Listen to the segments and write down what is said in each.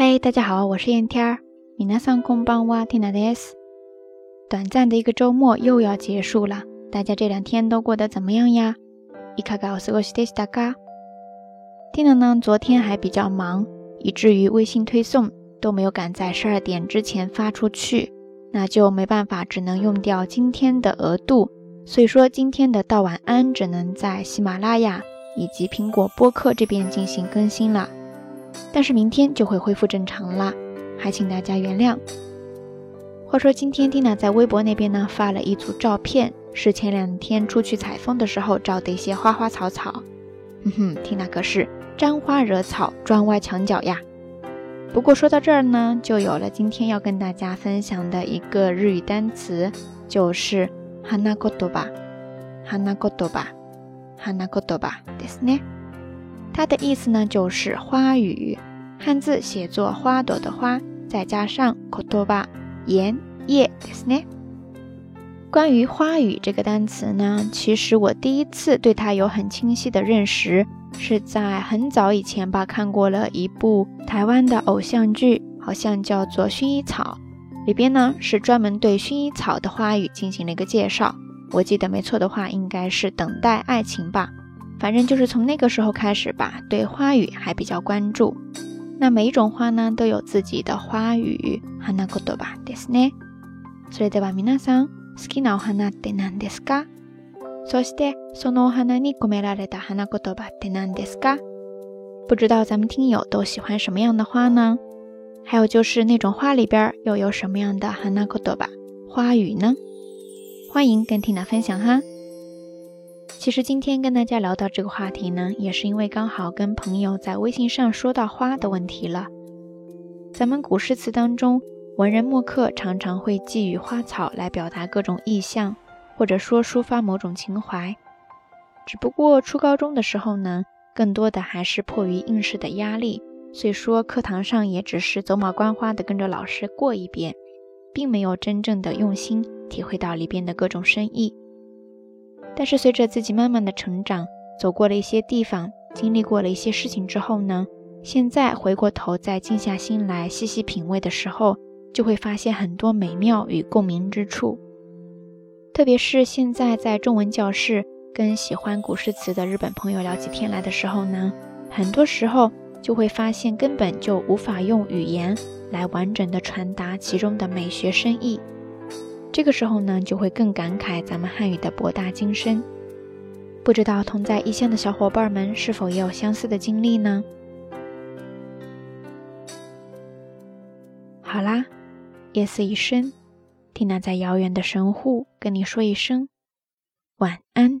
嘿，大家好，我是燕天儿。米娜桑空邦哇蒂娜德斯。短暂的一个周末又要结束了，大家这两天都过得怎么样呀？伊卡高斯过西德西达嘎。蒂娜呢，昨天还比较忙，以至于微信推送都没有赶在十二点之前发出去，那就没办法，只能用掉今天的额度。所以说，今天的道晚安只能在喜马拉雅以及苹果播客这边进行更新了。但是明天就会恢复正常啦，还请大家原谅。话说今天蒂娜在微博那边呢发了一组照片，是前两天出去采风的时候照的一些花花草草。哼哼，蒂娜可是沾花惹草，砖歪墙角呀。不过说到这儿呢，就有了今天要跟大家分享的一个日语单词，就是 hanakotoba，hanakotoba，hanakotoba，ですね。 它的意思呢，就是花语，汉字写作花朵的花，再加上 kotoba 言叶ですね。关于花语这个单词呢，其实我第一次对它有很清晰的认识，是在很早以前吧，看过了一部台湾的偶像剧，好像叫做《薰衣草》，里边呢是专门对薰衣草的花语进行了一个介绍。我记得没错的话，应该是等待爱情吧。 反正就是从那个时候开始吧，对花语还比较关注。那每一种花呢，都有自己的花语。花言吧，ですね。それでは皆さん、好きなお花って何ですか？そしてそのお花に込められた花言葉って何ですか？不知道咱们听友都喜欢什么样的花呢？还有就是那种花里边又有什么样的花言吧花语呢？欢迎跟缇娜分享哈。 其实今天跟大家聊到这个话题呢，也是因为刚好跟朋友在微信上说到花的问题了。咱们古诗词当中，文人墨客常常会寄予花草来表达各种意象，或者说抒发某种情怀。只不过初高中的时候呢，更多的还是迫于应试的压力，所以说课堂上也只是走马观花的跟着老师过一遍，并没有真正的用心体会到里边的各种深意。但是随着自己慢慢的成长，走过了一些地方，经历过了一些事情之后呢，现在回过头再静下心来细细品味的时候，就会发现很多美妙与共鸣之处。特别是现在在中文教室跟喜欢古诗词的日本朋友聊起天来的时候呢，很多时候就会发现根本就无法用语言来完整的传达其中的美学深意。这个时候呢，就会更感慨咱们汉语的博大精深。不知道同在异乡的小伙伴们是否也有相似的经历呢？好啦，夜色已深，缇娜在遥远的神户跟你说一声晚安。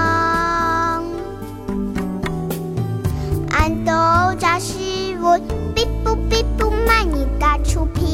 俺都扎实我，比不比不买你大出皮。